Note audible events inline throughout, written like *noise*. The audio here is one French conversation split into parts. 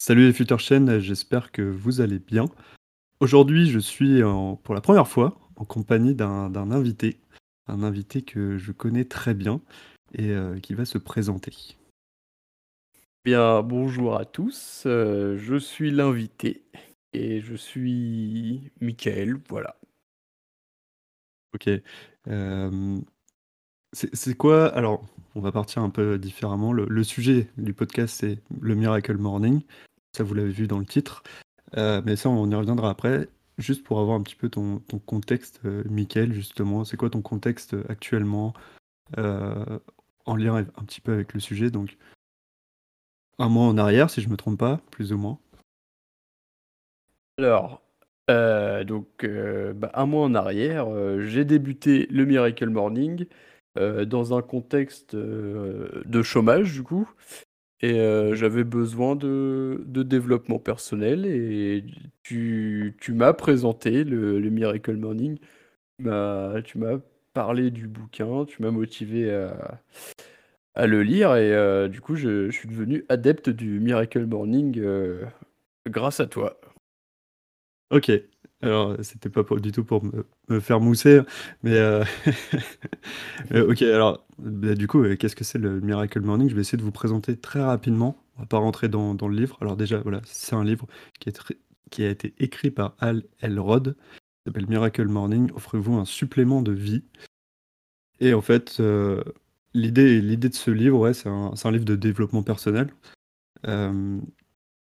Salut les Future Chaînes, j'espère que vous allez bien. Aujourd'hui, je suis pour la première fois en compagnie d'un invité, un invité que je connais très bien et euh, qui va se présenter. Bien, bonjour à tous, euh, je suis l'invité et je suis Michael, voilà. Ok. Euh, c'est quoi? Alors, on va partir un peu différemment. Le, sujet du podcast, c'est le Miracle Morning. Ça, vous l'avez vu dans le titre. Euh, mais ça, on y reviendra après. Juste pour avoir un petit peu ton, contexte, euh, Michael, justement. C'est quoi ton contexte actuellement euh, en lien un petit peu avec le sujet? Donc, un mois en arrière, si je me trompe pas, plus ou moins. Alors, euh, donc bah, un mois en arrière, j'ai débuté le Miracle Morning euh, dans un contexte euh, de chômage du coup, et euh, j'avais besoin de, de développement personnel et tu, tu m'as présenté le, le Miracle Morning, tu m'as, tu m'as parlé du bouquin, tu m'as motivé à, à le lire et du coup je, je suis devenu adepte du Miracle Morning grâce à toi. Ok. Alors, c'était pas du tout pour me, faire mousser, mais euh, *laughs* euh, ok. Alors, bah, du coup, euh, qu'est-ce que c'est le Miracle Morning? Je vais essayer de vous présenter très rapidement. On va pas rentrer dans, le livre. Alors déjà, voilà, c'est un livre qui, a été écrit par Al Elrod. Il s'appelle Miracle Morning. Offrez-vous un supplément de vie. Et en fait, l'idée, l'idée de ce livre, c'est un, livre de développement personnel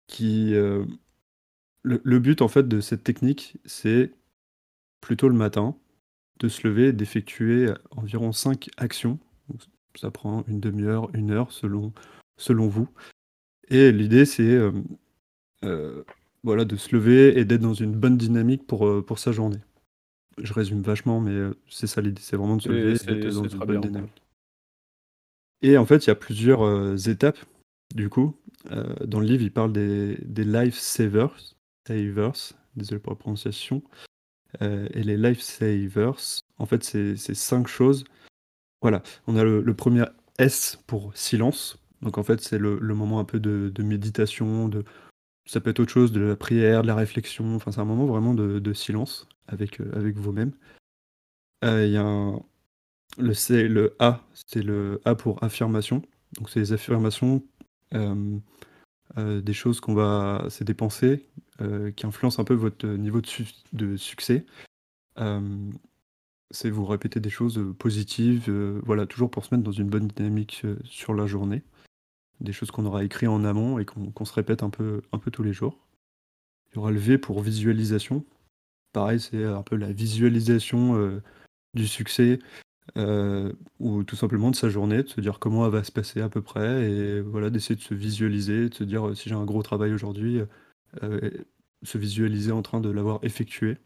qui, le, le but en fait de cette technique, c'est plutôt le matin de se lever et d'effectuer environ 5 actions. Donc, ça prend une demi-heure, une heure selon, selon vous. Et l'idée, c'est euh, euh, voilà, de se lever et d'être dans une bonne dynamique pour, euh, pour sa journée. Je résume vachement, mais c'est ça l'idée, c'est vraiment de se lever et d'être dans une bonne bien. dynamique. Et en fait, il y a plusieurs euh, étapes, du coup. Dans le livre, il parle des, des life savers, savers, désolé pour la prononciation. Euh, et les life savers, en fait, c'est cinq choses. Voilà, on a le, premier S pour silence. Donc en fait, c'est le, moment un peu de, méditation, de, ça peut être autre chose, de la prière, de la réflexion. Enfin, c'est un moment vraiment de, silence avec, euh, avec vous-même. Euh, Il y a le C, le A, c'est le A pour affirmation. Donc c'est les affirmations, euh, des choses qu'on va, c'est des pensées euh, qui influencent un peu votre niveau de, su- de succès. Euh, c'est vous répéter des choses positives, voilà, toujours pour se mettre dans une bonne dynamique sur la journée. Des choses qu'on aura écrit en amont et qu'on qu'on se répète un peu, un peu tous les jours. Il y aura le V pour visualisation. Pareil, c'est un peu la visualisation du succès euh, ou tout simplement de sa journée, de se dire comment elle va se passer à peu près et voilà, d'essayer de se visualiser, de se dire euh, si j'ai un gros travail aujourd'hui, euh, se visualiser en train de l'avoir effectué.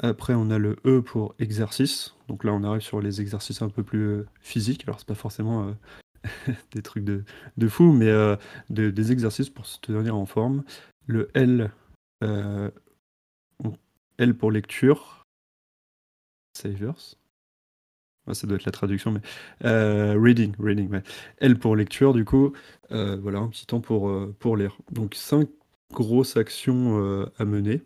Après, on a le E pour exercice. Donc là, on arrive sur les exercices un peu plus euh, physiques. Alors, c'est pas forcément euh, *laughs* des trucs de, de fou, mais euh, de- des exercices pour se tenir en forme. Le L, euh, L pour lecture. Savers. Ça doit être la traduction, mais euh, reading, reading, ouais. L pour lecture, du coup, euh, voilà, un petit temps pour, euh, pour lire. Donc, cinq grosses actions à mener.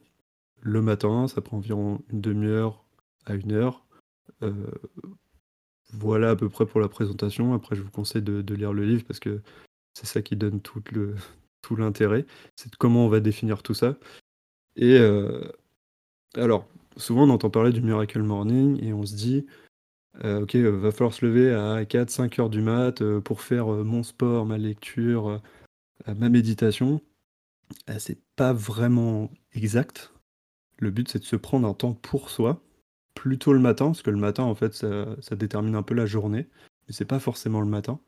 Le matin, ça prend environ une demi-heure à une heure. Voilà à peu près pour la présentation. Après, je vous conseille de, lire le livre parce que c'est ça qui donne tout *laughs* tout l'intérêt. C'est comment on va définir tout ça. Et alors, souvent on entend parler du Miracle Morning et on se dit, euh, ok, euh, va falloir se lever à 4-5 heures du mat euh, pour faire euh, mon sport, ma lecture, ma méditation. C'est pas vraiment exact. Le but, c'est de se prendre un temps pour soi, plutôt le matin, parce que le matin, en fait, ça, détermine un peu la journée, mais c'est pas forcément le matin.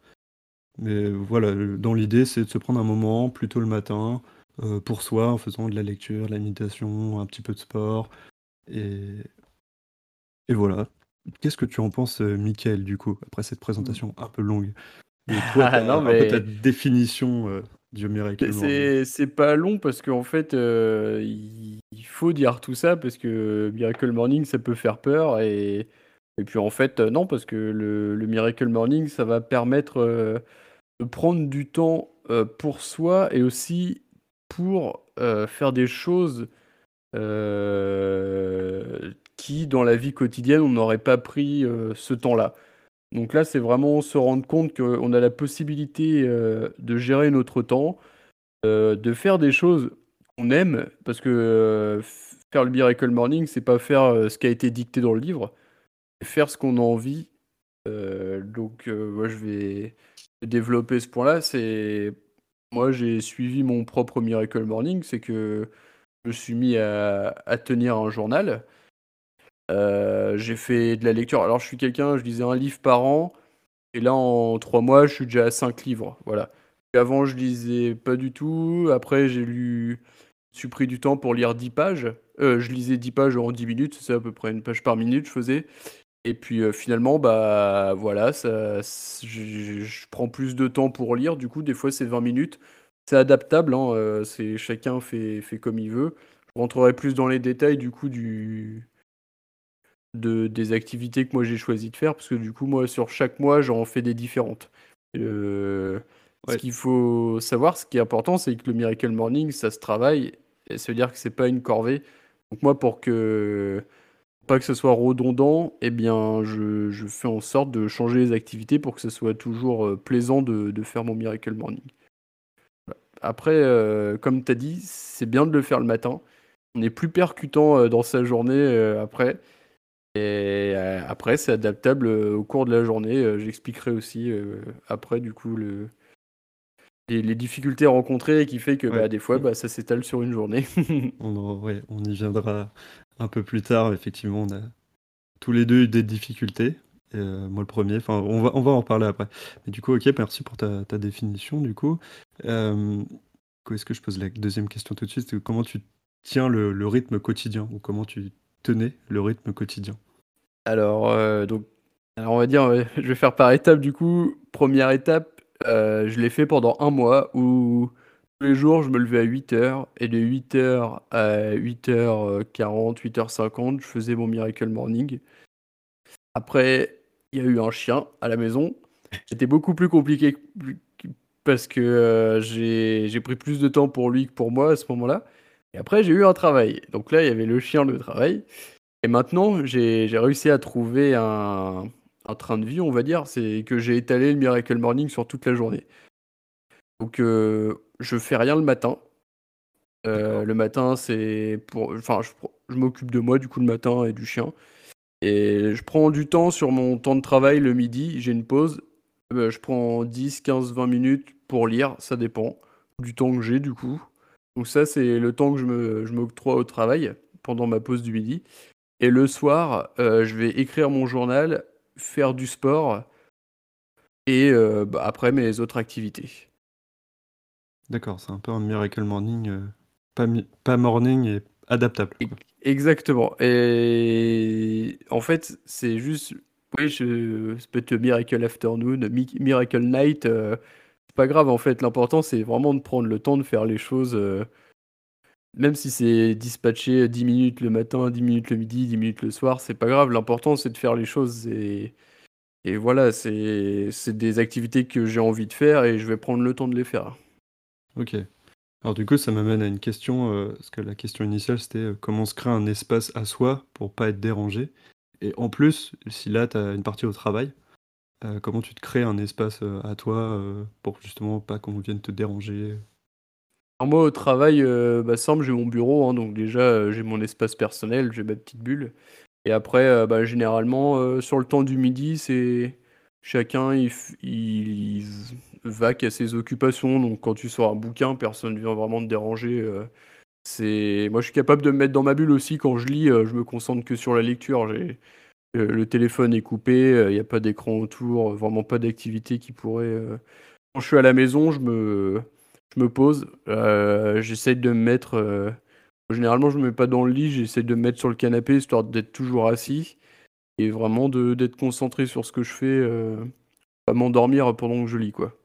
Mais voilà, dans l'idée, c'est de se prendre un moment plutôt le matin pour soi, en faisant de la lecture, de la méditation, un petit peu de sport, et, et voilà. Qu'est-ce que tu en penses, euh, Mickaël, du coup, après cette présentation un peu longue? De *laughs* toi, Ah, non, un peu ta mais définition euh, du Miracle c'est pas long parce qu'en fait, euh, il faut dire tout ça parce que Miracle Morning, ça peut faire peur et, et puis en fait, non, parce que le, le Miracle Morning, ça va permettre euh, de prendre du temps pour soi et aussi pour faire des choses qui, dans la vie quotidienne, on n'aurait pas pris ce temps-là. Donc là, c'est vraiment se rendre compte qu'on a la possibilité de gérer notre temps, de faire des choses qu'on aime, parce que faire le Miracle Morning, c'est pas faire ce qui a été dicté dans le livre, c'est faire ce qu'on a envie. donc moi, je vais développer ce point-là, c'est moi j'ai suivi mon propre Miracle Morning, c'est que je me suis mis à, tenir un journal. Euh, j'ai fait de la lecture. Alors je suis quelqu'un, je lisais un livre par an, et là en trois mois je suis déjà à cinq livres. Voilà. avant je lisais pas du tout. Après j'ai lu, je suis pris du temps pour lire 10 pages. Euh, je lisais 10 pages en 10 minutes, c'est à peu près une page par minute je faisais. Et puis euh, finalement, bah voilà, ça, je, prends plus de temps pour lire. Du coup, des fois, c'est 20 minutes. C'est adaptable, hein, c'est chacun fait, fait comme il veut. Je rentrerai plus dans les détails du coup du, de, des activités que moi j'ai choisi de faire, parce que du coup, moi, sur chaque mois, j'en fais des différentes. Euh, ce qu'il faut savoir, ce qui est important, c'est que le Miracle Morning, ça se travaille, et ça veut dire que c'est pas une corvée. Donc moi, pour que pas que ce soit redondant, eh bien, je, fais en sorte de changer les activités pour que ce soit toujours euh, plaisant de, faire mon Miracle Morning. Après, euh, comme tu as dit, c'est bien de le faire le matin. On est plus percutant dans sa journée après. Et après, c'est adaptable au cours de la journée. J'expliquerai aussi après, du coup, le, les, difficultés rencontrées qui fait que bah, des fois, bah, ça s'étale sur une journée. *laughs* on, on y viendra un peu plus tard, effectivement, on a tous les deux eu des difficultés. Euh, moi le premier, enfin on va, on va en parler après. Mais du coup, ok, merci pour ta, définition du coup. Euh, est-ce que je pose la deuxième question tout de suite? Comment tu tiens le, rythme quotidien? Ou comment tu tenais le rythme quotidien alors, euh, donc, alors, on va dire, *laughs* je vais faire par étapes du coup. Première étape, je l'ai fait pendant un mois où tous les jours, je me levais à 8h et de 8h à 8h40, 8h50, je faisais mon Miracle Morning. Après, il y a eu un chien à la maison. C'était beaucoup plus compliqué parce que euh, j'ai pris plus de temps pour lui que pour moi à ce moment-là. Et après, j'ai eu un travail. Donc là, il y avait le chien, le travail. Et maintenant, j'ai réussi à trouver un, un train de vie, on va dire. C'est que j'ai étalé le Miracle Morning sur toute la journée. Donc, euh, je fais rien le matin. Euh, le matin, c'est pour. Enfin, je, m'occupe de moi, du coup, le matin et du chien. Et je prends du temps sur mon temps de travail le midi. J'ai une pause. Euh, je prends 10, 15, 20 minutes pour lire. Ça dépend du temps que j'ai, du coup. Donc, ça, c'est le temps que je me, je m'octroie au travail pendant ma pause du midi. Et le soir, je vais écrire mon journal, faire du sport et bah, après mes autres activités. D'accord, c'est un peu un Miracle Morning, euh, pas, pas morning et adaptable. Exactement. Et en fait, c'est juste. Oui, je, ça peut être Miracle Afternoon, Miracle Night. Pas grave en fait. L'important, c'est vraiment de prendre le temps de faire les choses. Euh, même si c'est dispatché 10 minutes le matin, 10 minutes le midi, 10 minutes le soir, c'est pas grave. L'important, c'est de faire les choses. Et, voilà, c'est des activités que j'ai envie de faire et je vais prendre le temps de les faire. Ok. Alors du coup, ça m'amène à une question, euh, parce que la question initiale, c'était euh, comment se créer un espace à soi pour pas être dérangé? Et en plus, si là, tu as une partie au travail, euh, comment tu te crées un espace à toi pour justement pas qu'on vienne te déranger? Moi, au travail, bah, simple, j'ai mon bureau, hein, donc déjà, j'ai mon espace personnel, j'ai ma petite bulle. Et après, bah, généralement, sur le temps du midi, c'est chacun, il, va qu'à ses occupations. Donc quand tu sors un bouquin, personne ne vient vraiment te déranger. Euh. c'est moi je suis capable de me mettre dans ma bulle aussi quand je lis. Euh, je me concentre que sur la lecture. Euh, le téléphone est coupé, il n'y a pas d'écran autour, vraiment pas d'activité qui pourrait. Quand je suis à la maison, je me je me pose. j'essaie de me mettre. Généralement, je me mets pas dans le lit. J'essaie de me mettre sur le canapé histoire d'être toujours assis et vraiment d'être concentré sur ce que je fais, pas m'endormir pendant que je lis quoi.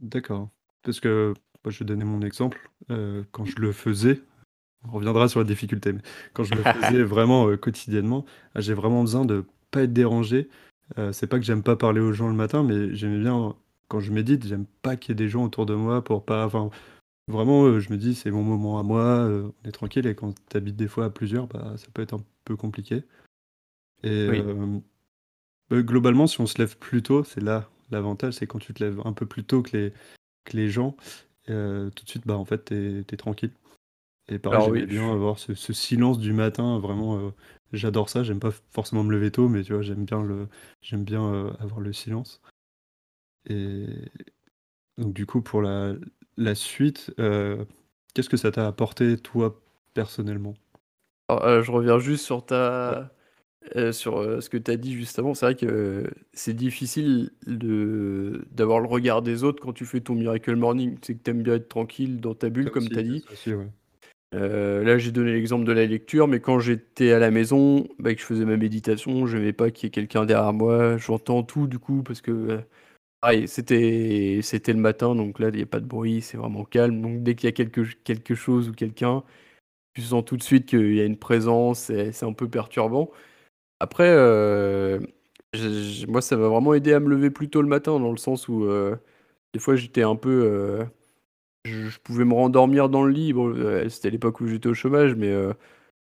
D'accord. Parce que je vais donner mon exemple. Euh, quand je le faisais, on reviendra sur la difficulté, mais quand je le faisais vraiment euh, quotidiennement, ah, j'ai vraiment besoin de pas être dérangé. Euh, c'est pas que j'aime pas parler aux gens le matin, mais j'aimais bien quand je médite, j'aime pas qu'il y ait des gens autour de moi pour pas. Enfin, vraiment, euh, je me dis, c'est mon moment à moi, euh, on est tranquille. Et quand tu habites des fois à plusieurs, bah, ça peut être un peu compliqué. Et bah, globalement, si on se lève plus tôt, c'est là l'avantage, c'est quand tu te lèves un peu plus tôt que les, que les gens, tout de suite, bah, en fait, tu es, tranquille. Et pareil, j'aime bien avoir ce, silence du matin, vraiment, j'adore ça. J'aime pas forcément me lever tôt, mais tu vois, j'aime bien, le, j'aime bien avoir le silence. Et donc, du coup, pour la, la suite, qu'est-ce que ça t'a apporté, toi, personnellement? Je reviens juste sur ta. sur ce que tu as dit justement, c'est vrai que c'est difficile de d'avoir le regard des autres quand tu fais ton Miracle Morning. C'est que tu aimes bien être tranquille dans ta bulle, comme tu as dit. Là, j'ai donné l'exemple de la lecture, mais quand j'étais à la maison, bah, que je faisais ma méditation, je n'aimais pas qu'il y ait quelqu'un derrière moi. J'entends tout du coup parce que c'était c'était le matin, donc là, il n'y a pas de bruit, c'est vraiment calme. Donc dès qu'il y a quelque, quelque chose ou quelqu'un, tu sens tout de suite qu'il y a une présence, c'est un peu perturbant. Après, euh, moi, ça m'a vraiment aidé à me lever plus tôt le matin, dans le sens où euh, des fois j'étais un peu. Euh, je, pouvais me rendormir dans le lit. c'était l'époque où j'étais au chômage, mais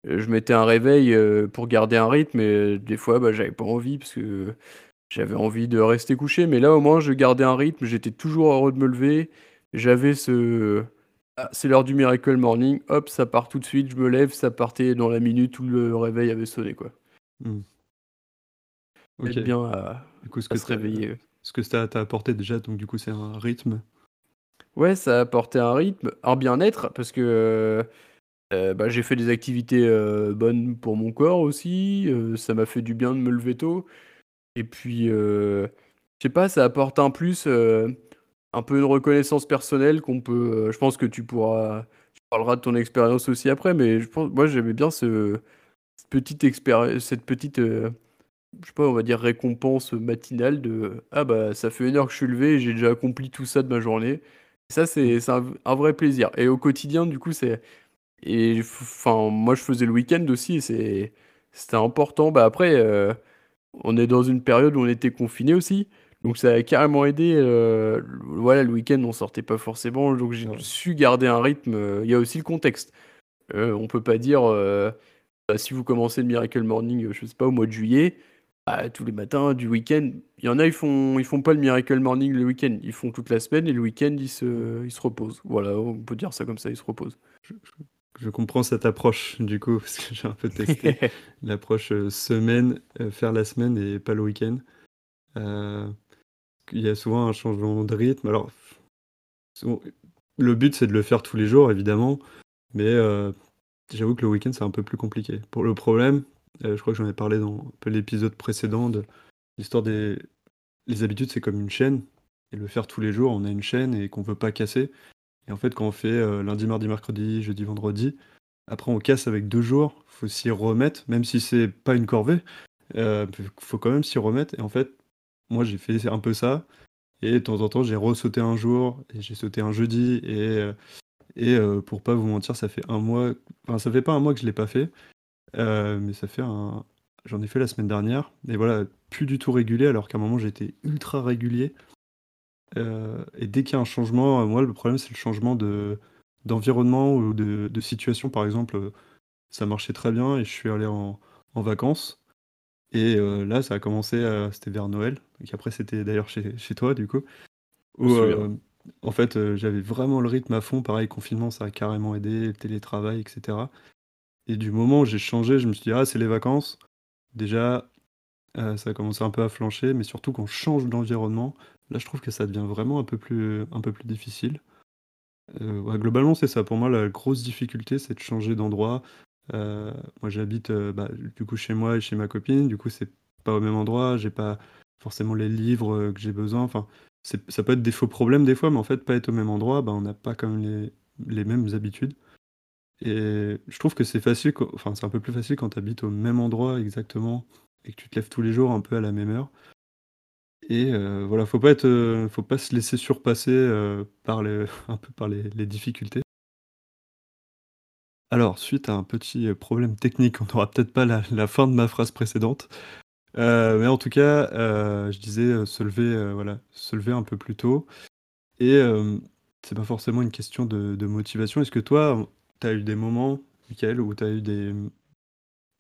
je mettais un réveil pour garder un rythme, et des fois, bah, j'avais pas envie parce que j'avais envie de rester couché. Mais là, au moins, je gardais un rythme, j'étais toujours heureux de me lever. J'avais ce. Ah, c'est l'heure du Miracle Morning, hop, ça part tout de suite, je me lève, ça partait dans la minute où le réveil avait sonné, quoi. Mmh. bien à, du coup, ce que se réveiller. Ce que ça t'a apporté déjà, donc du coup, c'est un rythme. Ouais, ça a apporté un rythme, un bien-être, parce que euh, bah, j'ai fait des activités euh, bonnes pour mon corps aussi. Euh, ça m'a fait du bien de me lever tôt. Et puis, je sais pas, ça apporte un plus un peu une reconnaissance personnelle qu'on peut. Euh, je pense que tu pourras. Tu parleras de ton expérience aussi après, mais je pense, moi j'aimais bien ce, cette petite expérience, cette petite, euh, je sais pas, on va dire récompense matinale de ah bah ça fait une heure que je suis levé et j'ai déjà accompli tout ça de ma journée. Ça c'est un, un, vrai plaisir. Et au quotidien du coup c'est et enfin moi je faisais le week-end aussi et c'est c'était important. Bah après euh, on est dans une période où on était confiné aussi. Donc ça a carrément aidé. Euh, voilà, le week-end, on sortait pas forcément, donc j'ai su garder un rythme. Euh, il y a aussi le contexte. Euh, on peut pas dire, bah, si vous commencez le Miracle Morning, je sais pas, au mois de juillet, bah, tous les matins du week-end, il y en a, ils font, ils font pas le Miracle Morning le week-end, ils font toute la semaine et le week-end, ils se, ils se reposent. Voilà, on peut dire ça comme ça, ils se reposent. Je, comprends cette approche, du coup, *laughs* parce que j'ai un peu testé *laughs* l'approche semaine, faire la semaine et pas le week-end. Euh, il y a souvent un changement de rythme. Alors, le but, c'est de le faire tous les jours, évidemment, mais euh, j'avoue que le week-end, c'est un peu plus compliqué. Pour le problème, euh, je crois que j'en ai parlé dans l'épisode précédent de l'histoire des les habitudes, c'est comme une chaîne, et le faire tous les jours, on a une chaîne et qu'on veut pas casser. Et en fait, quand on fait euh, lundi, mardi, mercredi, jeudi, vendredi, après on casse avec deux jours, faut s'y remettre, même si c'est pas une corvée, il faut quand même s'y remettre. Et en fait, moi, j'ai fait un peu ça. Et de temps en temps, j'ai ressauté un jour, et j'ai sauté un jeudi. Et, euh, et euh, pour pas vous mentir, ça fait un mois. Enfin, ça fait pas un mois que je l'ai pas fait. Euh, mais ça fait un. J'en ai fait la semaine dernière. Et voilà, plus du tout régulier, alors qu'à un moment, j'étais ultra régulier. et dès qu'il y a un changement, moi, le problème, c'est le changement de d'environnement ou de, de, situation. Par exemple, ça marchait très bien et je suis allé en, en vacances. Et euh, là, ça a commencé, c'était vers Noël, et après c'était d'ailleurs chez, chez toi du coup, où euh, en fait euh, j'avais vraiment le rythme à fond, pareil, confinement ça a carrément aidé, le télétravail, etc. Et du moment où j'ai changé, je me suis dit, ah c'est les vacances, déjà ça a commencé un peu à flancher, mais surtout je change d'environnement, là je trouve que ça devient vraiment un peu plus, difficile. globalement c'est ça, pour moi la grosse difficulté c'est de changer d'endroit, euh, moi, j'habite euh, bah, du coup chez moi et chez ma copine. Du coup, c'est pas au même endroit. J'ai pas forcément les livres euh, que j'ai besoin. Enfin, ça peut être des faux problèmes des fois, mais en fait, pas être au même endroit, bah, on n'a pas comme les, les mêmes habitudes. Et je trouve que c'est facile, enfin, c'est un peu plus facile quand tu habites au même endroit exactement et que tu te lèves tous les jours un peu à la même heure. Et voilà, faut pas être, faut pas se laisser surpasser par les, *laughs* un peu par les difficultés. Alors, suite à un petit, problème technique, on n'aura peut-être pas la fin de ma phrase précédente. mais en tout cas, je disais se lever, voilà, se lever un peu plus tôt. Et c'est pas forcément une question de, motivation. Est-ce que toi, tu as eu des moments, Michael, où tu as eu des,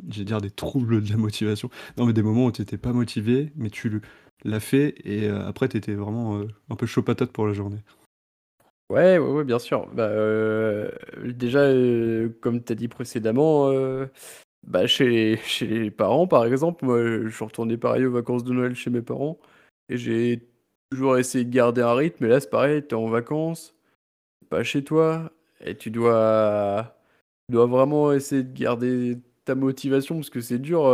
j'ai dire des troubles de la motivation. Non, mais des moments où tu n'étais pas motivé, mais tu l'as fait et après tu étais vraiment un peu chaud patate pour la journée. Ouais, ouais, ouais, bien sûr. Bah, déjà, comme tu as dit précédemment, bah, *laughs* chez, les parents, par exemple, moi, je suis retourné pareil aux vacances de Noël chez mes parents et j'ai toujours essayé de garder un rythme. Mais là, c'est pareil, tu es en vacances, pas chez toi, et tu dois, tu dois vraiment essayer de garder ta motivation parce que c'est dur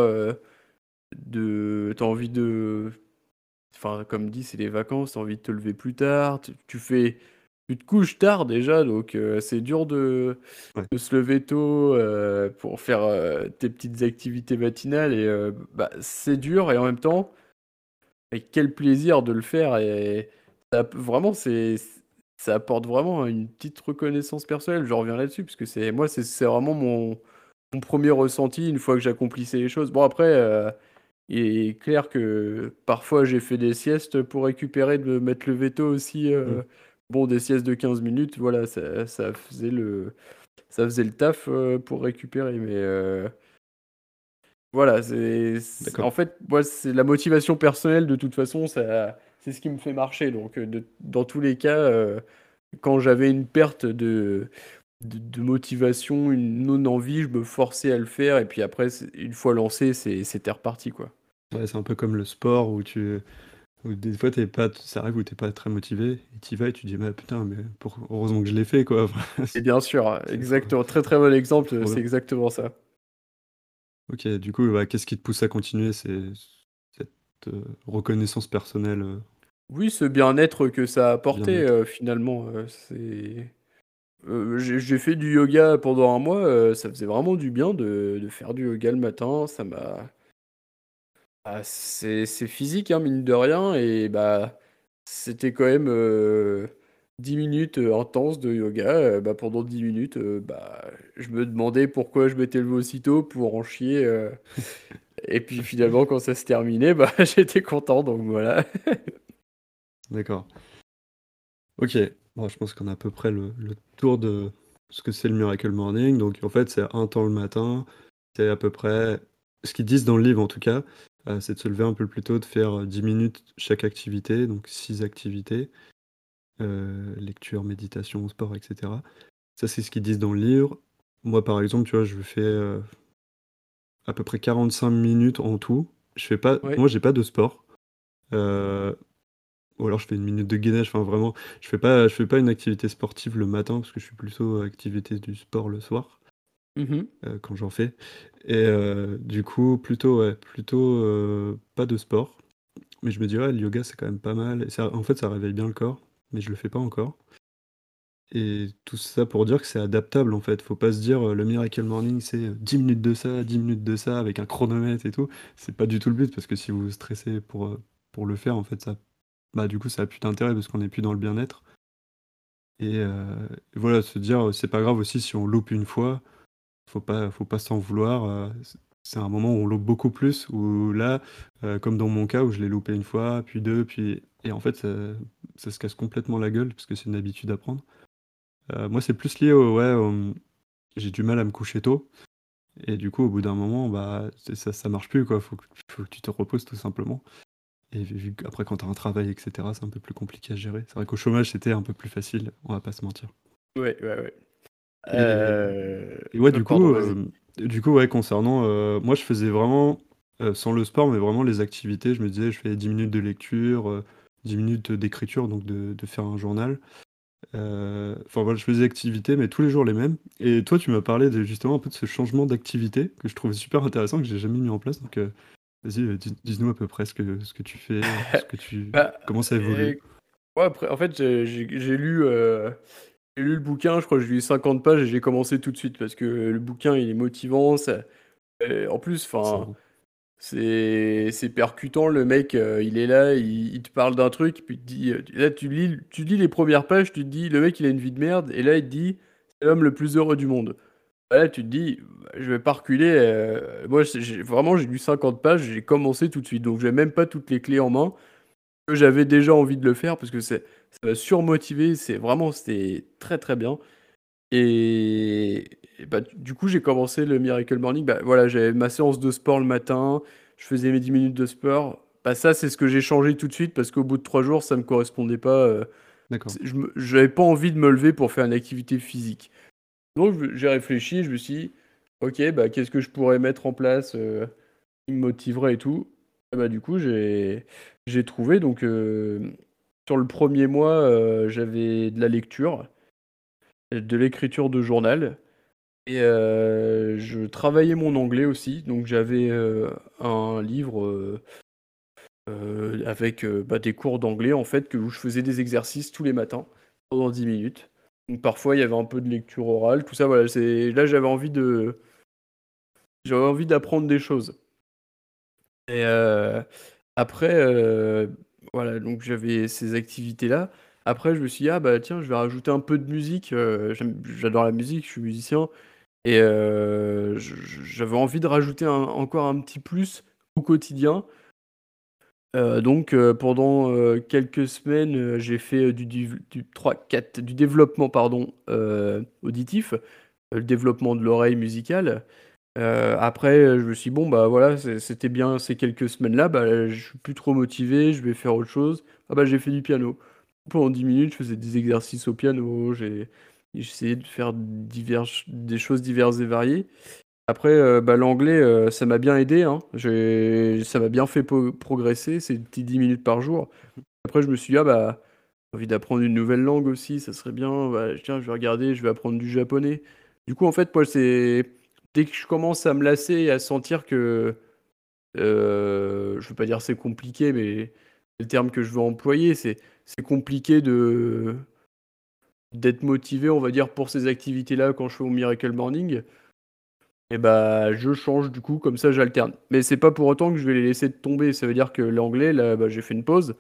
de. T'as envie de. Enfin, comme dit, c'est les vacances, t'as envie de te lever plus tard, tu fais tu te couches tard déjà, donc c'est dur de, se lever tôt pour faire tes petites activités matinales. Et bah, c'est dur et en même temps, quel plaisir de le faire. Et ça, vraiment, c'est, ça apporte vraiment une petite reconnaissance personnelle. Je reviens là-dessus, parce que c'est, moi, c'est, vraiment mon, mon premier ressenti une fois que j'accomplissais les choses. Bon, après. il est clair que parfois j'ai fait des siestes pour récupérer de me mettre le veto aussi mmh bon, des siestes de 15 minutes, voilà, ça, ça faisait le ça faisait le taf euh, pour récupérer. Mais euh, voilà, c'est en fait, moi, c'est la motivation personnelle de toute façon, ça, c'est ce qui me fait marcher. Donc, euh, dans tous les cas, quand j'avais une perte de, de, motivation, une non-envie, je me forçais à le faire. Et puis après, une fois lancé, c'était reparti, quoi. Ouais, c'est un peu comme le sport où tu des fois, t'es pas, ça arrive où t'es pas très motivé, et tu vas et tu dis, bah, putain, mais pour... heureusement que je l'ai fait, quoi. *laughs* et bien sûr, exactement. Très très bon exemple, c'est exactement ça. Ok, du coup, bah, qu'est-ce qui te pousse à continuer? C'est euh, reconnaissance personnelle euh? Oui, ce bien-être que ça a apporté, euh, finalement. c'est... j'ai fait du yoga pendant un mois, ça faisait vraiment du bien de, de faire du yoga le matin, ça m'a ah, c'est physique, hein, mine de rien et bah, c'était quand même, 10 minutes, intenses de yoga, bah, pendant 10 minutes, bah, je me demandais pourquoi je m'étais levé aussitôt pour en chier, *laughs* et puis finalement quand ça se terminait, bah, *laughs* j'étais content donc voilà. D'accord. OK. Bon, je pense qu'on a à peu près le tour de ce que c'est le Miracle Morning. Donc en fait, c'est un temps le matin, c'est à peu près ce qu'ils disent dans le livre en tout cas, euh, c'est de se lever un peu plus tôt, de faire 10 minutes chaque activité, donc 6 activités, euh, lecture, méditation, sport, etc. Ça, c'est ce qu'ils disent dans le livre. Moi, par exemple, tu vois, je fais euh, à peu près 45 minutes en tout. Je fais pas, moi, j'ai pas de sport. ou alors je fais une minute de gainage. Enfin, vraiment, je fais pas, je fais pas une activité sportive le matin parce que je suis plutôt activité du sport le soir. Mmh quand j'en fais. Et du coup, plutôt, ouais, plutôt pas de sport. Mais je me dis, le yoga, c'est quand même pas mal. Et ça, en fait, ça réveille bien le corps, mais je le fais pas encore. Et tout ça pour dire que c'est adaptable en fait. Faut pas se dire le Miracle Morning c'est 10 minutes de ça, 10 minutes de ça avec un chronomètre et tout. C'est pas du tout le but parce que si vous stressez pour, pour le faire, en fait, ça, bah, du coup, ça a plus d'intérêt parce qu'on est plus dans le bien-être. Et voilà, se dire c'est pas grave aussi si on loupe une fois, faut pas, faut pas s'en vouloir. Euh, c'est un moment où on loupe beaucoup plus, où là, euh, comme dans mon cas, où je l'ai loupé une fois, puis deux, puis. Et en fait, ça, se casse complètement la gueule, parce que c'est une habitude à prendre. Euh, moi, c'est plus lié au. Ouais, j'ai du mal à me coucher tôt. Et du coup, au bout d'un moment, bah, ça, ça marche plus, quoi. Faut que, faut que tu te reposes tout simplement. Et vu qu'après, quand tu as un travail, etc., c'est un peu plus compliqué à gérer. C'est vrai qu'au chômage, c'était un peu plus facile, on va pas se mentir. Ouais, ouais, ouais. Euh, et, ouais, du coup, euh, du coup, ouais, concernant, euh, moi, je faisais vraiment, sans le sport, mais vraiment les activités. Je me disais, je fais 10 minutes de lecture, 10 minutes d'écriture, donc de, de, faire un journal. Enfin, voilà, je faisais des activités, mais tous les jours les mêmes. Et toi, tu m'as parlé de, justement un peu de ce changement d'activité que je trouvais super intéressant, que j'ai jamais mis en place. Donc, vas-y, dis-nous à peu près ce que, ce que tu fais, *laughs* ce que tu, bah, comment ça évolue. Ouais, après, en fait, j'ai lu j'ai lu le bouquin, je crois que j'ai lu 50 pages et j'ai commencé tout de suite parce que le bouquin il est motivant. Ça... en plus, enfin, c'est percutant. Le mec, euh, il est là, il, te parle d'un truc, puis dit, euh, là tu lis, tu lis les premières pages, tu te dis le mec il a une vie de merde, et là il te dit c'est l'homme le plus heureux du monde. Là, tu te dis, je vais pas reculer. euh, moi, vraiment, j'ai lu 50 pages, j'ai commencé tout de suite. Donc, j'ai même pas toutes les clés en main. que J'avais déjà envie de le faire parce que ça m'a surmotivé. C'est vraiment, c'était très très bien. Et, et bah, du coup, j'ai commencé le Miracle Morning. Bah, voilà, j'avais ma séance de sport le matin. Je faisais mes 10 minutes de sport. Bah, ça, c'est ce que j'ai changé tout de suite parce qu'au bout de 3 jours, ça me correspondait pas. euh, D'accord. je j'avais pas envie de me lever pour faire une activité physique. Donc j'ai réfléchi, je me suis dit, ok, bah, qu'est-ce que je pourrais mettre en place euh, qui me motiverait et tout. Et bah, du coup, j'ai j'ai trouvé, donc euh, sur le premier mois, j'avais de la lecture, de l'écriture de journal, et euh, je travaillais mon anglais aussi, donc j'avais euh, un livre euh, avec bah, des cours d'anglais, en fait, que, où je faisais des exercices tous les matins, pendant 10 minutes. Parfois, il y avait un peu de lecture orale, tout ça, voilà, c'est... Là, j'avais envie de... J'avais envie d'apprendre des choses. Et après, voilà, donc j'avais ces activités-là. Après, je me suis dit, ah bah tiens, je vais rajouter un peu de musique. euh, j'adore la musique, je suis musicien. Et euh, j'avais envie de rajouter encore un petit plus au quotidien. Euh, donc pendant quelques semaines, j'ai fait du, du, du 3, 4, du développement pardon, auditif, le développement de l'oreille musicale. Après, je me suis dit, bon, bah voilà, c'était bien ces quelques semaines-là, bah, je suis plus trop motivé, je vais faire autre chose. Ah bah j'ai fait du piano. Pendant 10 minutes, je faisais des exercices au piano, essayé de faire divers, des choses diverses et variées. Après, euh, bah, l'anglais, euh, ça m'a bien aidé, hein. Ça m'a bien fait progresser, ces petits 10 minutes par jour. Après, je me suis dit, ah bah, envie d'apprendre une nouvelle langue aussi, ça serait bien. Bah, tiens, je vais regarder, je vais apprendre du japonais. Du coup, en fait, moi, c'est dès que je commence à me lasser et à sentir que, euh, je veux pas dire c'est compliqué, mais le terme que je veux employer, c'est c'est compliqué de d'être motivé, on va dire, pour ces activités-là quand je fais mon Miracle Morning. Et bah, je change du coup, comme ça j'alterne. Mais c'est pas pour autant que je vais les laisser tomber. Ça veut dire que l'anglais, là, bah, j'ai fait une pause.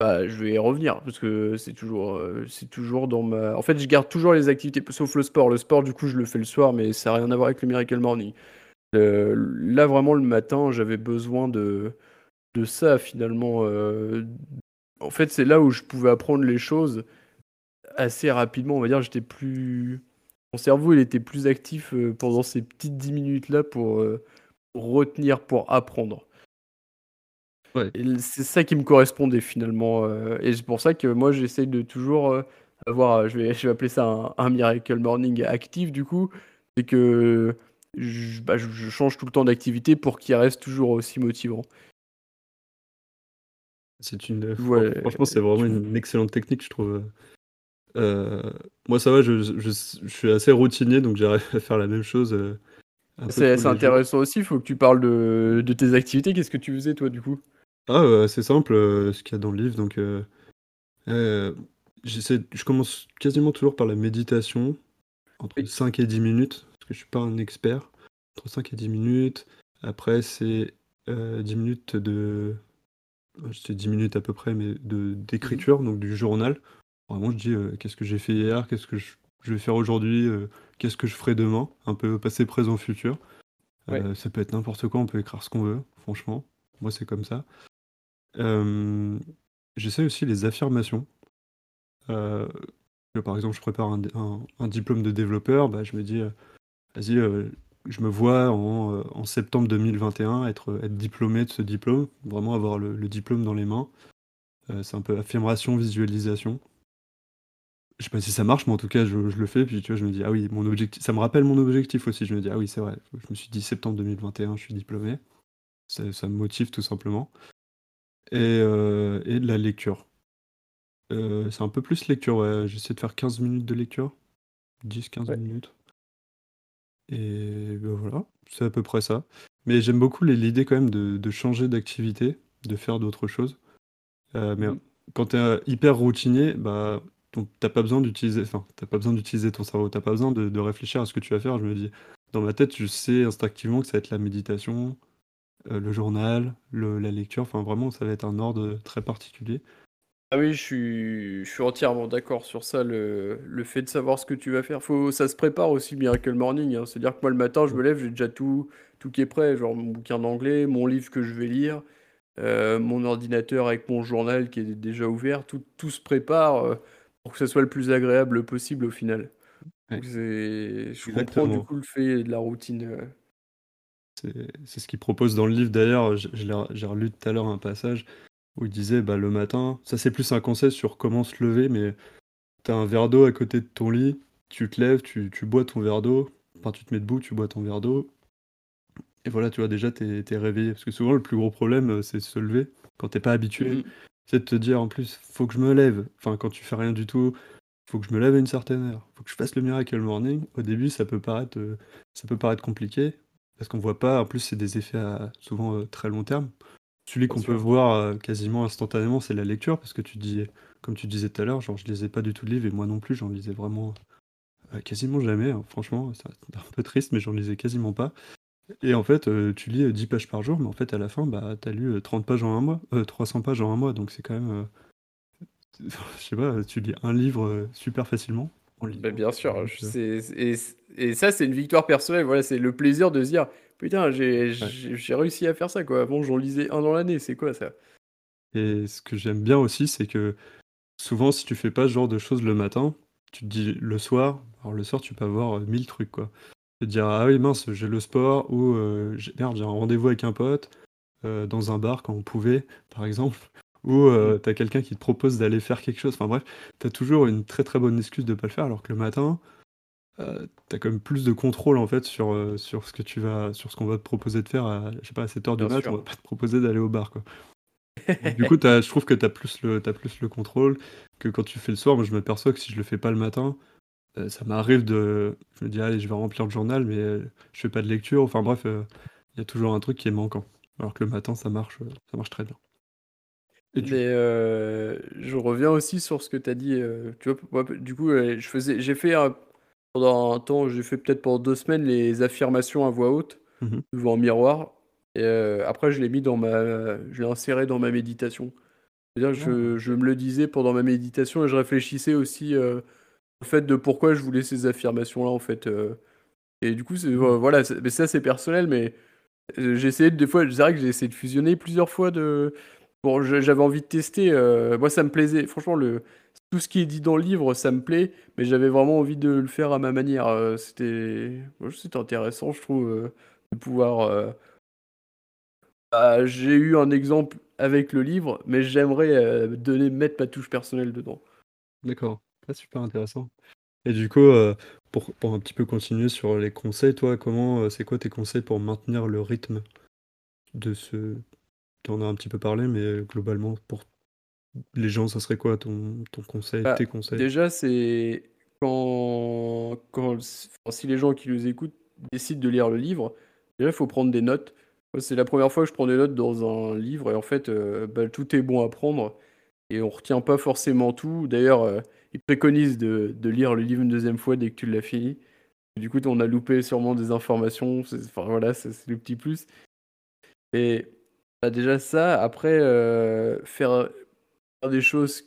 Bah, je vais y revenir parce que c'est toujours, euh, c'est toujours dans ma. En fait, je garde toujours les activités, sauf le sport. Le sport, du coup, je le fais le soir, mais ça n'a rien à voir avec le Miracle Morning. Euh, là, vraiment, le matin, j'avais besoin de, de ça finalement. euh. En fait, c'est là où je pouvais apprendre les choses assez rapidement. On va dire, j'étais plus. Mon cerveau, il était plus actif euh, pendant ces petites 10 minutes-là pour, euh, pour retenir, pour apprendre. Ouais. C'est ça qui me correspondait finalement. euh, et c'est pour ça que moi, j'essaye de toujours avoir, je vais, je vais appeler ça un, un Miracle Morning actif du coup. C'est que je, bah, je change tout le temps d'activité pour qu'il reste toujours aussi motivant. C'est une. Ouais, Franchement, c'est vraiment une excellente technique, je trouve. Euh, moi, ça va, je, je- je suis assez routinier, donc j'arrive à faire la même chose. euh, C'est jours. intéressant aussi, il faut que tu parles de, de tes activités. Qu'est-ce que tu faisais toi du coup? Ah, euh, c'est simple, euh, ce qu'il y a dans le livre. Donc, je commence quasiment toujours par la méditation, entre Oui. 5 et 10 minutes, parce que je suis pas un expert. Entre 5 et 10 minutes. Après, c'est euh, 10 minutes de. C'est 10 minutes à peu près, mais d'écriture, donc du journal. Vraiment, je dis euh, qu'est-ce que j'ai fait hier, qu'est-ce que je, je vais faire aujourd'hui, euh, qu'est-ce que je ferai demain, un peu passé, présent, futur. Ouais. Euh, ça peut être n'importe quoi, on peut écrire ce qu'on veut, franchement. Moi, c'est comme ça. J'essaie aussi les affirmations. Par exemple, je prépare un, un- un diplôme de développeur, bah, je me dis, vas-y, je me vois en, euh, en septembre 2021 être, être diplômé de ce diplôme, vraiment avoir le, le diplôme dans les mains. Euh, c'est un peu affirmation, visualisation. Je sais pas si ça marche, mais en tout cas, je, je le fais, puis tu vois, je me dis, ah oui, mon objectif, ça me rappelle mon objectif aussi. Je me dis, ah oui, c'est vrai, je me suis dit septembre 2021, je suis diplômé. Ça, ça me motive tout simplement. Et, euh, et de la lecture. Euh, c'est un peu plus lecture, ouais. J'essaie de faire 15 minutes de lecture. 10-15 Ouais. minutes. Et ben voilà, c'est à peu près ça. Mais j'aime beaucoup l'idée quand même de, de changer d'activité, de faire d'autres choses. Euh, mais Mhm. quand tu es hyper routinier, bah, t'as pas besoin d'utiliser, enfin, t'as pas besoin d'utiliser ton cerveau, t'as pas besoin de, de réfléchir à ce que tu vas faire. Je me dis, dans ma tête, je sais instinctivement que ça va être la méditation, euh, le journal, le- la lecture. Enfin, vraiment, ça va être un ordre très particulier. Ah oui, je suis, je suis entièrement d'accord sur ça. Le, le fait de savoir ce que tu vas faire, faut, ça se prépare aussi Miracle Morning. hein. C'est-à-dire que moi le matin, je me lève, j'ai déjà tout, tout qui est prêt, genre mon bouquin d'anglais, mon livre que je vais lire, euh, mon ordinateur avec mon journal qui est déjà ouvert. Tout, tout se prépare euh, pour que ça soit le plus agréable possible au final. Ouais. Donc c'est, je comprends du Exactement. coup le fait de la routine. euh. C'est c'est ce qu'il propose dans le livre d'ailleurs. je- je l'ai- J'ai relu tout à l'heure un passage où il disait bah, le matin, ça c'est plus un conseil sur comment se lever, mais tu as un verre d'eau à côté de ton lit, tu te lèves, tu, tu bois ton verre d'eau, enfin tu te mets debout, tu bois ton verre d'eau, et voilà, tu vois, déjà t'es es réveillé. Parce que souvent le plus gros problème euh, c'est de se lever quand t'es pas habitué. Mhm. C'est de te dire en plus, faut que je me lève. Enfin, quand tu fais rien du tout, faut que je me lève à une certaine heure. Faut que je fasse le miracle morning. Au début, ça peut paraître, euh, ça peut paraître compliqué parce qu'on voit pas. En plus, c'est des effets à souvent euh, très long terme. Celui qu'on peut voir euh, quasiment instantanément, c'est la lecture parce que tu dis, comme tu disais tout à l'heure, genre je lisais pas du tout de livres et moi non plus, j'en lisais vraiment euh, quasiment jamais. hein. Franchement, c'est un peu triste, mais j'en lisais quasiment pas. Et en fait, euh, tu lis euh, 10 pages par jour, mais en fait, à la fin, bah, t'as lu euh, 30 pages en un mois, euh, 300 pages en un mois, donc c'est quand même, *laughs* je sais pas, tu lis un livre super facilement en lisant. bien sûr, je- et, et ça c'est une victoire personnelle, voilà, c'est le plaisir de se dire, putain, j'ai, ouais. réussi à faire ça, quoi. Avant j'en lisais un dans l'année, c'est quoi ça? Et ce que j'aime bien aussi, c'est que souvent, si tu fais pas ce genre de choses le matin, tu te dis le soir, alors le soir, tu peux avoir euh, 1000 trucs, quoi. Te dire, ah oui, mince, j'ai le sport, ou euh, j'ai- merde, j'ai un rendez-vous avec un pote, euh, dans un bar quand on pouvait, par exemple, *laughs* ou euh, Mm. t'as quelqu'un qui te propose d'aller faire quelque chose. Enfin bref, t'as toujours une très très bonne excuse de pas le faire, alors que le matin, euh, t'as quand même plus de contrôle en fait sur, euh, sur ce que tu vas, sur ce qu'on va te proposer de faire à, je sais pas, à 7 heures du Bien on va pas te proposer d'aller au bar, quoi. Du *laughs* coup, je trouve que t'as plus le, t'as plus le contrôle que quand tu fais le soir. Moi, je m'aperçois que si je le fais pas le matin, euh, ça m'arrive de, je me dis, allez, je vais remplir le journal, mais je fais pas de lecture. Enfin bref, il y a toujours un truc qui est manquant. Alors que le matin, ça marche, ça marche très bien. Et Mais je reviens aussi sur ce que tu as dit. tu vois, moi, du coup, je faisais, j'ai fait un- pendant un temps, j'ai fait peut-être pendant deux semaines les affirmations à voix haute Mhm. devant un miroir. Et euh, après, je l'ai mis dans ma, je l'ai inséré dans ma méditation. C'est-à-dire, Ah, je, je me le disais pendant ma méditation et je réfléchissais aussi euh, au fait de pourquoi je voulais ces affirmations-là, en fait. euh. et du coup, mhm. voilà, mais ça, c'est personnel, mais J'ai essayé de- des fois, c'est vrai que j'ai essayé de fusionner plusieurs fois de. Bon, j'avais envie de tester. euh, moi, ça me plaisait. Franchement, le tout ce qui est dit dans le livre, ça me plaît, mais j'avais vraiment envie de le faire à ma manière. euh, c'était, c'était intéressant, je trouve, euh, de pouvoir. bah, j'ai eu un exemple avec le livre, mais j'aimerais donner, mettre ma touche personnelle dedans. D'accord. Ah, super intéressant. Et du coup, pour, un petit peu continuer sur les conseils, toi, comment, c'est quoi tes conseils pour maintenir le rythme de ce... Tu en as un petit peu parlé, mais euh, globalement, pour les gens, ça serait quoi ton, ton conseil, Bah, tes conseils? déjà, c'est quand, quand si les gens qui nous écoutent décident de lire le livre, déjà, il faut prendre des notes. C'est la première fois que je prends des notes dans un livre et en fait, euh, bah, tout est bon à prendre et on retient pas forcément tout. D'ailleurs, euh, ils préconisent de, de lire le livre une deuxième fois dès que tu l'as fini. Du coup, on a loupé sûrement des informations. Enfin, voilà, c'est le petit plus. Et bah, déjà ça, après, euh, faire faire des choses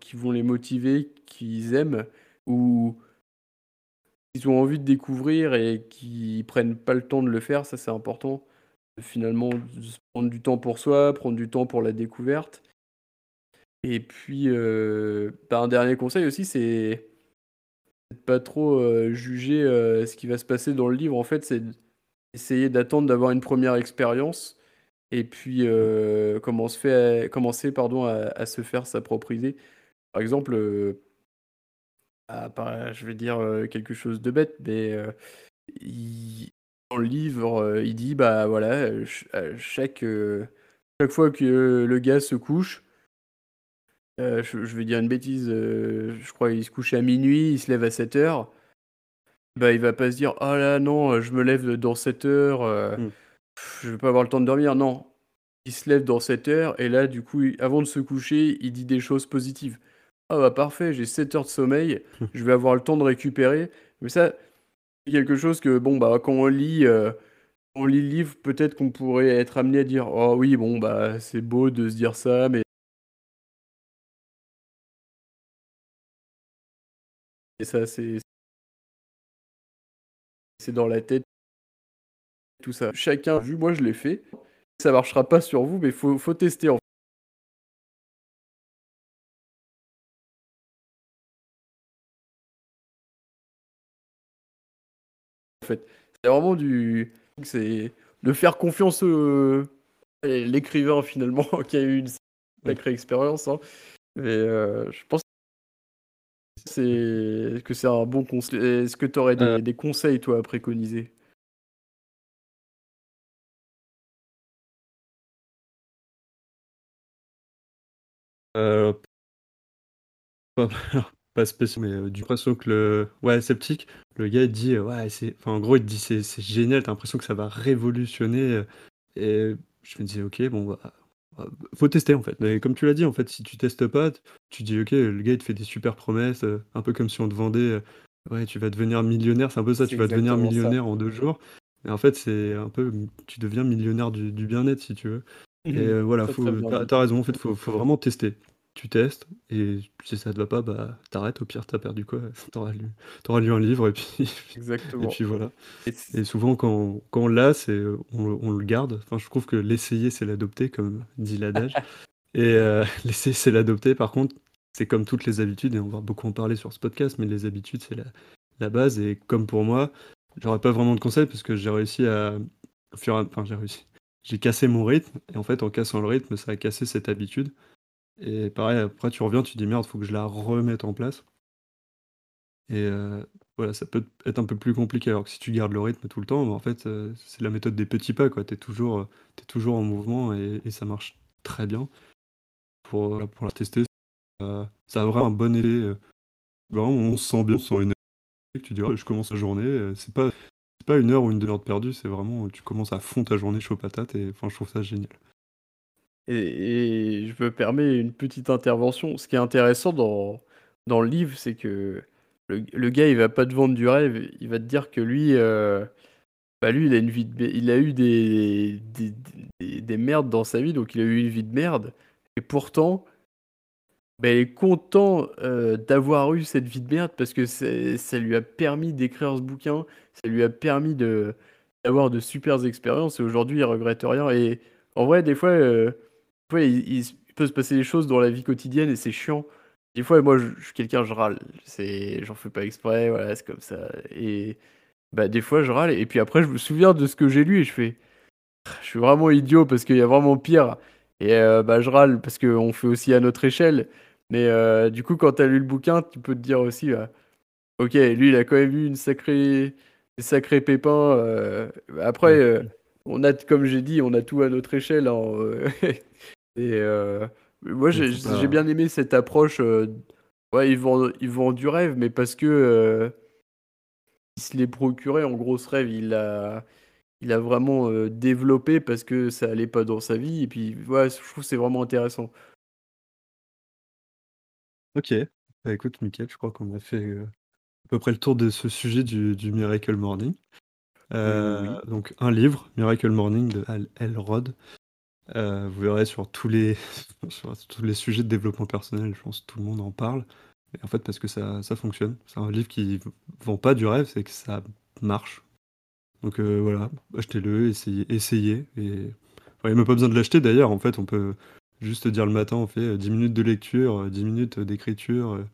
qui vont les motiver, qu'ils aiment, ou qu'ils ont envie de découvrir et qui prennent pas le temps de le faire, ça c'est important. Finalement, prendre du temps pour soi, prendre du temps pour la découverte. Et puis, euh, bah, un dernier conseil aussi, c'est de pas trop euh, juger ce qui va se passer dans le livre. En fait, c'est essayer d'attendre d'avoir une première expérience et puis euh, comment fait, commencer pardon, à, à se faire sa propre idée. Par exemple, euh, ah, je vais dire euh, quelque chose de bête, mais euh, il- dans le livre, il dit bah voilà, ch- chaque, chaque fois que le gars se couche, je, vais dire une bêtise, je crois qu'il se couche à minuit, il se lève à 7 heures, bah il va pas se dire ah là non, je me lève dans 7 heures, Hmm je vais pas avoir le temps de dormir, non. Il se lève dans 7 heures et là, du coup, avant de se coucher, il dit des choses positives. Ah bah parfait, j'ai 7 heures de sommeil, *laughs* je vais avoir le temps de récupérer. Mais ça, c'est quelque chose que, bon, bah quand on lit, euh, on lit le livre, peut-être qu'on pourrait être amené à dire, oh oui, bon, bah c'est beau de se dire ça, mais... Et ça, c'est... C'est dans la tête tout ça. Chacun, vu moi je l'ai fait, ça marchera pas sur vous, mais faut, faut tester en fait. C'est vraiment du. C'est de faire confiance à l'écrivain finalement *laughs* qui a eu une sacrée expérience. Hein. Mais euh, je pense que c'est un bon conseil. Est-ce que tu aurais des, euh. des, conseils toi à préconiser? Euh, pas, *laughs* pas spécialement, mais du l'impression que le ouais sceptique, le gars il dit ouais c'est, enfin en gros il dit c'est, c'est génial, t'as l'impression que ça va révolutionner. Et je me disais ok bon bah faut tester en fait. Mais comme tu l'as dit, en fait, si tu testes pas, tu dis ok, le gars il te fait des super promesses, euh, un peu comme si on te vendait, euh, ouais, tu vas devenir millionnaire, c'est un peu ça, tu vas devenir millionnaire en deux jours. Mais en fait, c'est un peu, tu deviens millionnaire du, bien-être si tu veux. Et euh, voilà, t'as, raison, en fait, faut, faut vraiment tester. Tu testes, et si ça te va pas, bah t'arrêtes, au pire t'as perdu quoi, *laughs* t'auras lu, lu un livre, et puis, *laughs* Exactement. et puis voilà. Et, souvent quand, quand on l'a, c'est, on, on, le garde. Enfin, je trouve que l'essayer, c'est l'adopter, comme dit l'adage. *laughs* et euh, l'essayer, c'est l'adopter. Par contre, c'est comme toutes les habitudes, et on va beaucoup en parler sur ce podcast, mais les habitudes, c'est la, la base. Et comme pour moi, j'aurais pas vraiment de conseils, parce que j'ai réussi à... Enfin, j'ai réussi. J'ai cassé mon rythme, et en fait, en cassant le rythme, ça a cassé cette habitude. Et pareil, après tu reviens, tu dis merde, faut que je la remette en place. Et euh, voilà, ça peut être un peu plus compliqué. Alors que si tu gardes le rythme tout le temps, bah, en fait, euh, c'est la méthode des petits pas, quoi. Tu es toujours, euh, toujours en mouvement et, ça marche très bien. Pour, la tester, ça a vraiment un bon effet. vraiment, on se sent bien, on se sent énervé. Tu dis, je commence la journée. c'est pas, pas une heure ou une demi-heure de perdu, c'est vraiment, tu commences à fond ta journée chaud patate et enfin, je trouve ça génial. Et, je me permets une petite intervention. Ce qui est intéressant dans, dans le livre, c'est que le, gars, il va pas te vendre du rêve. Il va te dire que lui, euh, bah lui, il a une vie il a eu des, des, des, merdes dans sa vie, donc il a eu une vie de merde. Et pourtant, bah, il est content euh, d'avoir eu cette vie de merde parce que ça lui a permis d'écrire ce bouquin, ça lui a permis de d'avoir de super expériences. Et aujourd'hui, il regrette rien. Et en vrai, des fois. Euh, il, peut se passer des choses dans la vie quotidienne et c'est chiant. Des fois, moi, je, suis quelqu'un, je râle. C'est, j'en fais pas exprès, voilà, c'est comme ça. Et bah, des fois, je râle. Et puis après, je me souviens de ce que j'ai lu et je fais, je suis vraiment idiot parce qu'il y a vraiment pire. Et euh, bah, je râle parce qu'on fait aussi à notre échelle. Mais euh, du coup, quand tu as lu le bouquin, tu peux te dire aussi, bah, ok, lui, il a quand même eu une sacrée, sacrés pépins. Euh, après, on a, comme j'ai dit, on a tout à notre échelle. Hein, *laughs* Et euh, moi, j'ai bien aimé cette approche. Euh, ouais, ils vendent du rêve, mais parce que euh, il se l'est procuré. En gros, ce rêve, il a, il a vraiment développé parce que ça allait pas dans sa vie. Et puis, ouais, je trouve que c'est vraiment intéressant. Ok. Bah, écoute, Mickaël, je crois qu'on a fait à peu près le tour de ce sujet du, du Miracle Morning. Donc, un livre, Miracle Morning de Al Elrod. Euh, vous verrez sur tous les *laughs* sur tous les sujets de développement personnel, je pense que tout le monde en parle. Et en fait, parce que ça, ça fonctionne. C'est un livre qui vend pas du rêve, c'est que ça marche. Donc euh, voilà, achetez-le, essayez, essayez. Et il n'y a même pas besoin de l'acheter d'ailleurs. En fait, on peut juste dire le matin, on fait 10 minutes de lecture, 10 minutes d'écriture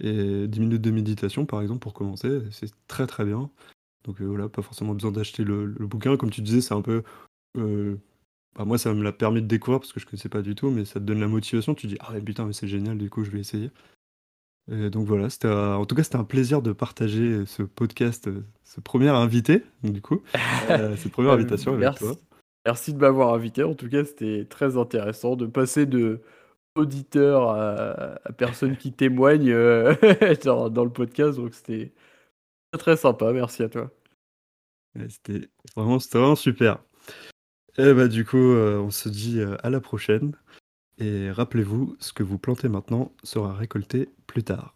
et 10 minutes de méditation, par exemple, pour commencer. C'est très très bien. Donc euh, voilà, pas forcément besoin d'acheter le, le, bouquin. Comme tu disais, c'est un peu bah, moi, ça me l'a permis de découvrir parce que je connaissais pas du tout, mais ça te donne la motivation. Tu dis, ah putain, mais c'est génial, du coup, je vais essayer. Et donc voilà, c'était en tout cas, c'était un plaisir de partager ce podcast, ce premier invité, du coup, *laughs* euh, cette première invitation avec Merci. toi. Merci de m'avoir invité. En tout cas, c'était très intéressant de passer de auditeur à, personne qui témoigne euh, *laughs* dans, le podcast. Donc, c'était très sympa. Merci à toi. c'était vraiment, super. Et eh bah du coup, euh, on se dit euh, à la prochaine. Et rappelez-vous, ce que vous plantez maintenant sera récolté plus tard.